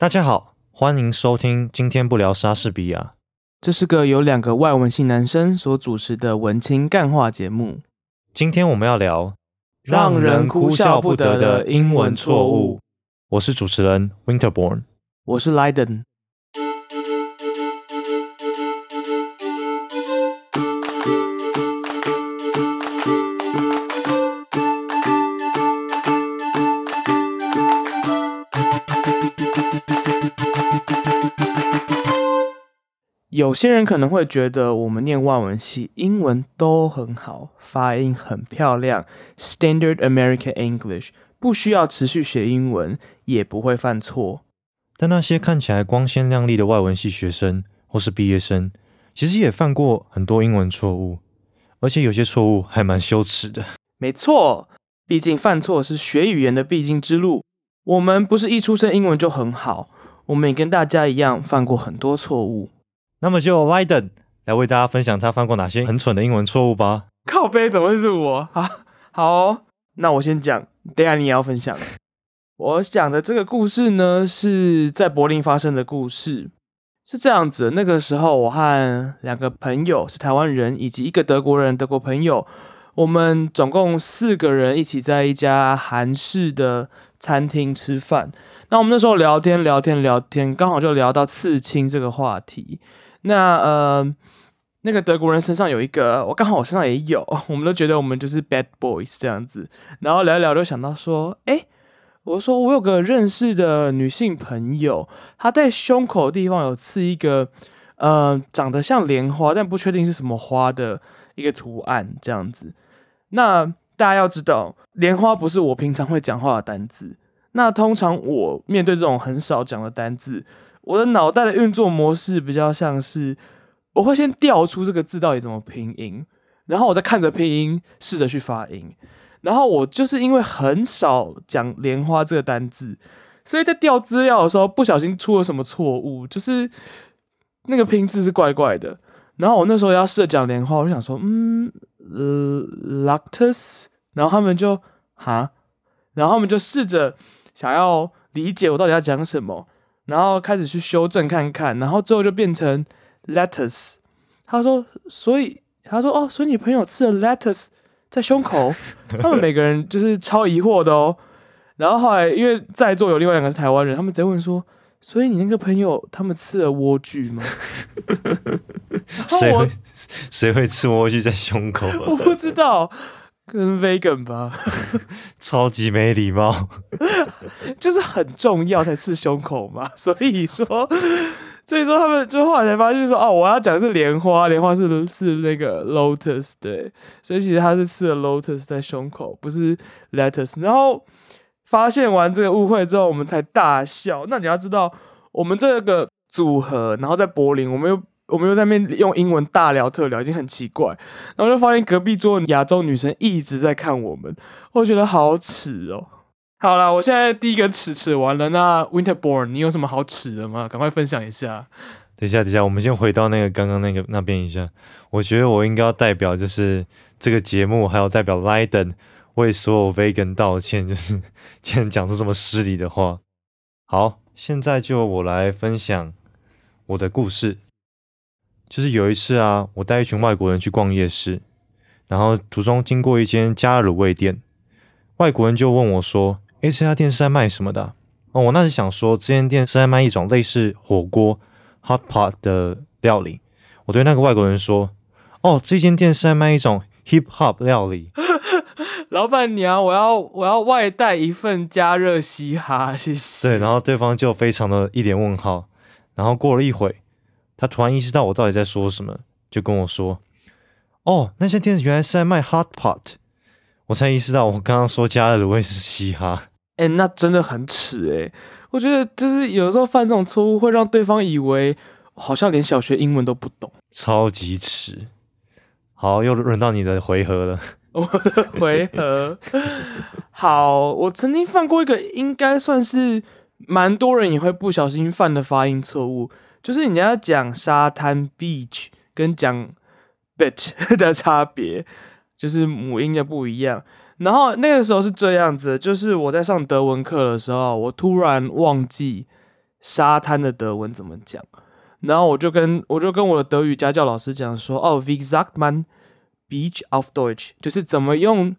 大家好，欢迎收听。今天不聊莎士比亚，这是个由两个外文系男生所主持的文青干话节目。今天我们要聊让人哭笑不得的英文错误。我是主持人 Winterborn，我是 Lydon。有些人可能会觉得我们念外文系，英文都很好，发音很漂亮，Standard American English，不需要持续学英文，也不会犯错。但那些看起来光鲜亮丽的外文系学生或是毕业生，其实也犯过很多英文错误，而且有些错误还蛮羞耻的。没错，毕竟犯错是学语言的必经之路。我们不是一出生英文就很好，我们也跟大家一样犯过很多错误。那么就 Lyden 来为大家分享他犯过哪些很蠢的英文错误吧。靠背怎么会是我 啊？好，那我先讲，等下你也要分享。我讲的这个故事呢，是在柏林发生的故事。是这样子，那个时候我和两个朋友是台湾人，以及一个德国人，德国朋友，我们总共四个人一起在一家韩式的餐厅吃饭。那我们那时候聊天聊天聊天，刚好就聊到刺青这个话题。那呃，那个德国人身上有一个，我刚好我身上也有，我们都觉得我们就是 bad boys 这样子。然后聊一聊，就想到说，哎，我说我有个认识的女性朋友，她在胸口的地方有刺一个，呃，长得像莲花，但不确定是什么花的一个图案这样子。那大家要知道，莲花不是我平常会讲话的单字。那通常我面对这种很少讲的单字。我的脑袋的运作模式比较像是，我会先调出这个字到底怎么拼音，然后我再看着拼音试着去发音。然后我就是因为很少讲莲花这个单字，所以在调资料的时候不小心出了什么错误，就是那个拼字是怪怪的。然后我那时候要试着讲莲花，我就想说，嗯，lactus，然后他们就哈，然后他们就试着想要理解我到底要讲什么。然后开始去修正看看，然后最后就变成 lettuce。他说，所以他说哦，所以你朋友吃了 lettuce 在胸口，他们每个人就是超疑惑的哦。然后后来因为在座有另外两个是台湾人，他们直接问说，所以你那个朋友他们吃了莴苣吗？谁会谁会吃莴苣在胸口？我不知道。跟 vegan 吧，超级没礼貌，就是很重要才刺胸口嘛。所以说，所以说他们就后来才发现说，哦，我要讲的是莲花，莲花是是那个 lotus，对，所以其实他是刺了 lotus 在胸口，不是 lettuce。然后发现完这个误会之后，我们才大笑。那你要知道，我们这个组合，然后在柏林，我们又。我们又在那边用英文大聊特聊，已经很奇怪，然后就发现隔壁桌亚洲女生一直在看我们，我觉得好耻哦。好了，我现在第一个耻耻完了，那 Winterborn，你有什么好耻的吗？赶快分享一下。等一下，等一下，我们先回到那个刚刚那个那边一下。我觉得我应该要代表就是这个节目，还有代表 Lyden 为所有 Vegan 道歉，就是 竟然讲出这么失礼的话。好，现在就我来分享我的故事。就是有一次啊，我带一群外国人去逛夜市，然后途中经过一间加热卤味店，外国人就问我说：“诶，这家店是在卖什么的？”哦，我那时想说，这间店是在卖一种类似火锅 hot pot 的料理。我对那个外国人说：“哦，这间店是在卖一种 hip hop 料理。”老板娘，我要我要外带一份加热嘻哈，谢谢。对，然后对方就非常的一脸问号，然后过了一会。他突然意识到我到底在说什么，就跟我说：“哦，那些店子原来是在卖 hot pot。”我才意识到我刚刚说加的卤味是嘻哈。哎，那真的很耻哎！我觉得就是有时候犯这种错误，会让对方以为好像连小学英文都不懂，超级耻。好，又轮到你的回合了。我 的回合。好，我曾经犯过一个应该算是蛮多人也会不小心犯的发音错误。就是你要讲沙滩 beach 跟讲 bitch 的差别，就是母音的不一样。然后那个时候是这样子，就是我在上德文课的时候，我突然忘记沙滩的德文怎么讲。然后我就跟我就跟我的德语家教老师讲说，哦，wie sagt man Beach auf Deutsch，就是怎么用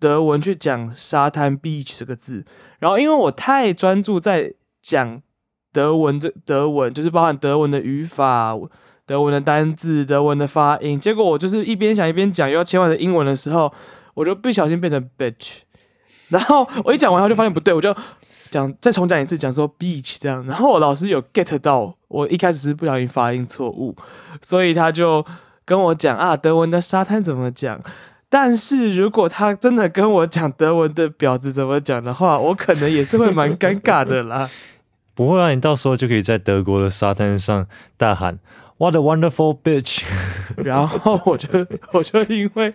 德文去讲沙滩 beach 这个字。然后因为我太专注在讲德文这德文，就是包含德文的语法、德文的单字、德文的发音，结果我就是一边想一边讲，又要切换成英文的时候，我就不小心变成 bitch。然后我一讲完后就发现不对，我就讲再重讲一次，讲说 beach 这样。然后我老师有 get 到。我一开始是不小心发音错误，所以他就跟我讲啊，德文的沙滩怎么讲？但是如果他真的跟我讲德文的婊子怎么讲的话，我可能也是会蛮尴尬的啦。不会啊，你到时候就可以在德国的沙滩上大喊 “What a wonderful bitch”，然后我就我就因为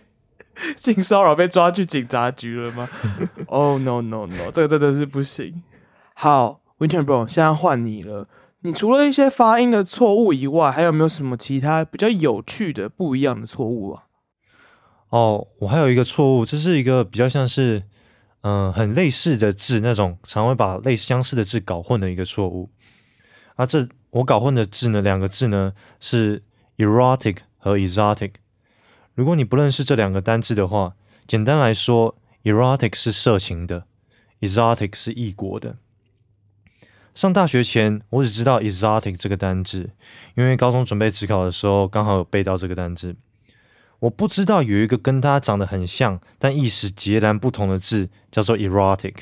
性骚扰被抓去警察局了吗？Oh no no no，这个真的是不行。好，Winter Bro，现在换你了。你除了一些发音的错误以外，还有没有什么其他比较有趣的、不一样的错误啊？哦，我还有一个错误，这是一个比较像是，嗯，很类似的字，那种常会把类相似的字搞混的一个错误。啊，这我搞混的字呢，两个字呢是 erotic 和 exotic。如果你不认识这两个单字的话，简单来说，erotic 是色情的，exotic 是异国的。上大学前，我只知道 exotic 这个单字，因为高中准备职考的时候刚好有背到这个单字。我不知道有一个跟它长得很像，但意思截然不同的字叫做 erotic。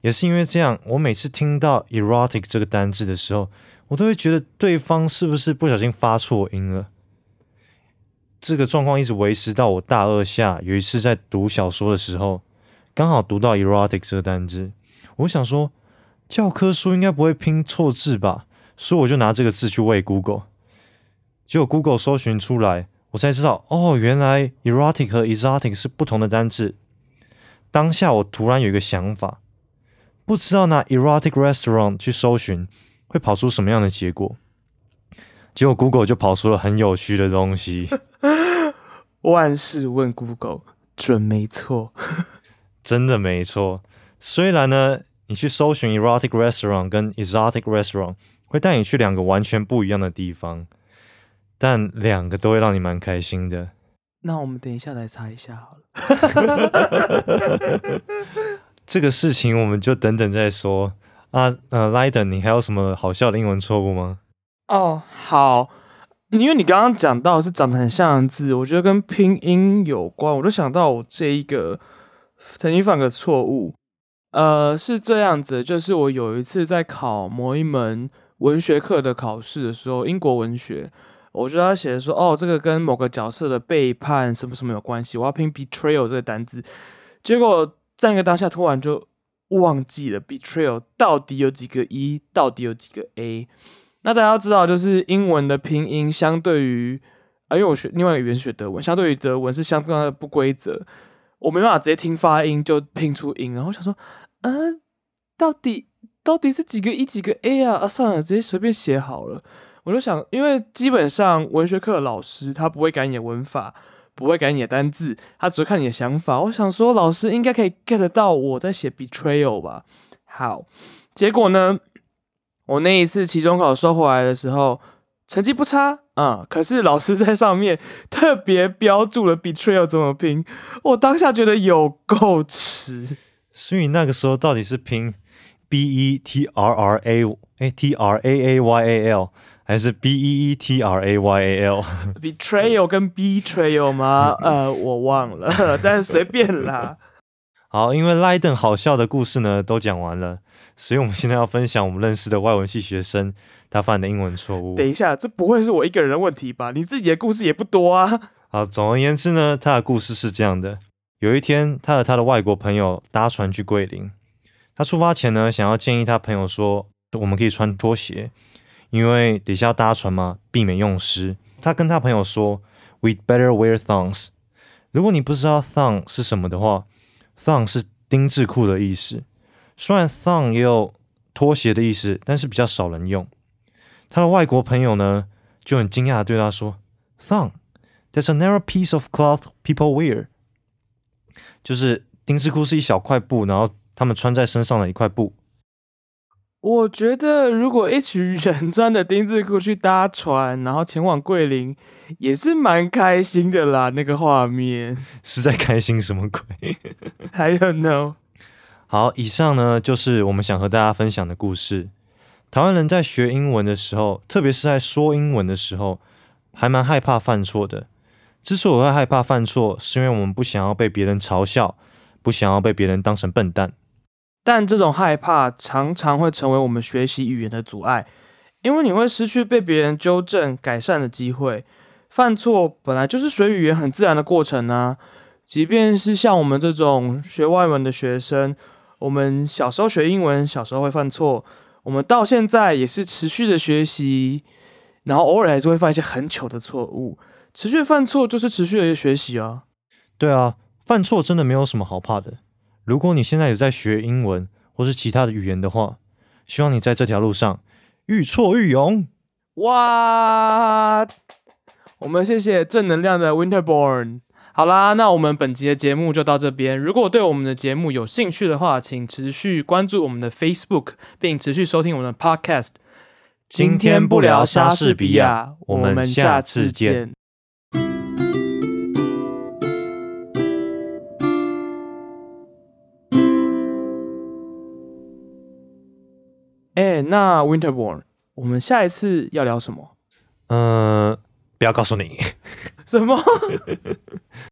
也是因为这样，我每次听到 erotic 这个单字的时候，我都会觉得对方是不是不小心发错音了。这个状况一直维持到我大二下，有一次在读小说的时候，刚好读到 erotic 这个单字，我想说。教科书应该不会拼错字吧？所以我就拿这个字去喂 Google，结果 Google 搜寻出来，我才知道哦，原来 erotic 和 exotic 是不同的单字。当下我突然有一个想法，不知道拿 erotic restaurant 去搜寻会跑出什么样的结果。结果 Google 就跑出了很有趣的东西。万事问 Google，准没错，真的没错。虽然呢。你去搜寻 erotic restaurant 跟 exotic restaurant，会带你去两个完全不一样的地方，但两个都会让你蛮开心的。那我们等一下来查一下好了。这个事情我们就等等再说啊。呃，Liden，你还有什么好笑的英文错误吗？哦，好，因为你刚刚讲到是长得很像的字，我觉得跟拼音有关，我就想到我这一个曾经犯个错误。呃，是这样子，就是我有一次在考某一门文学课的考试的时候，英国文学，我就要写说，哦，这个跟某个角色的背叛什么什么有关系，我要拼 betrayal 这个单字，结果在那个当下突然就忘记了 betrayal 到底有几个 e，到底有几个 a。那大家要知道，就是英文的拼音相对于，啊，因为我学另外一个语言学德文，相对于德文是相当的不规则，我没办法直接听发音就拼出音，然后想说。嗯，到底到底是几个一几个 a 啊？啊，算了，直接随便写好了。我就想，因为基本上文学课的老师他不会改你的文法，不会改你的单字，他只会看你的想法。我想说，老师应该可以 get 到我在写 betrayal 吧？好，结果呢，我那一次期中考收回来的时候，成绩不差啊。可是老师在上面特别标注了 betrayal 怎么拼，我当下觉得有够迟。所以那个时候到底是拼 B E T R R A 哎 T R A A Y A L 还是 B E E T R A Y A L？Betrayal 跟 Betrayal 吗？呃，我忘了，但是随便啦。好，因为 Liden 好笑的故事呢都讲完了，所以我们现在要分享我们认识的外文系学生他犯的英文错误。等一下，这不会是我一个人的问题吧？你自己的故事也不多啊。好，总而言之呢，他的故事是这样的。有一天，他和他的外国朋友搭船去桂林。他出发前呢，想要建议他朋友说：“我们可以穿拖鞋，因为底下搭船嘛，避免用湿。”他跟他朋友说：“We'd better wear thongs。”如果你不知道 thong 是什么的话，thong 是丁字裤的意思。虽然 thong 也有拖鞋的意思，但是比较少人用。他的外国朋友呢，就很惊讶的对他说：“Thong，that's a narrow piece of cloth people wear。”就是丁字裤是一小块布，然后他们穿在身上的一块布。我觉得如果一群人穿着丁字裤去搭船，然后前往桂林，也是蛮开心的啦。那个画面 是在开心什么鬼？，I don't know。好，以上呢就是我们想和大家分享的故事。台湾人在学英文的时候，特别是在说英文的时候，还蛮害怕犯错的。之所以会害怕犯错，是因为我们不想要被别人嘲笑，不想要被别人当成笨蛋。但这种害怕常常会成为我们学习语言的阻碍，因为你会失去被别人纠正、改善的机会。犯错本来就是学语言很自然的过程啊。即便是像我们这种学外文的学生，我们小时候学英文，小时候会犯错，我们到现在也是持续的学习，然后偶尔还是会犯一些很糗的错误。持续犯错就是持续的学习啊。对啊，犯错真的没有什么好怕的。如果你现在有在学英文或是其他的语言的话，希望你在这条路上愈挫愈勇。哇！我们谢谢正能量的 Winterborn。好啦，那我们本集的节目就到这边。如果对我们的节目有兴趣的话，请持续关注我们的 Facebook，并持续收听我们的 Podcast。今天不聊莎士比亚我们下次见。那 Winterborn，我们下一次要聊什么？嗯、不要告诉你。什么？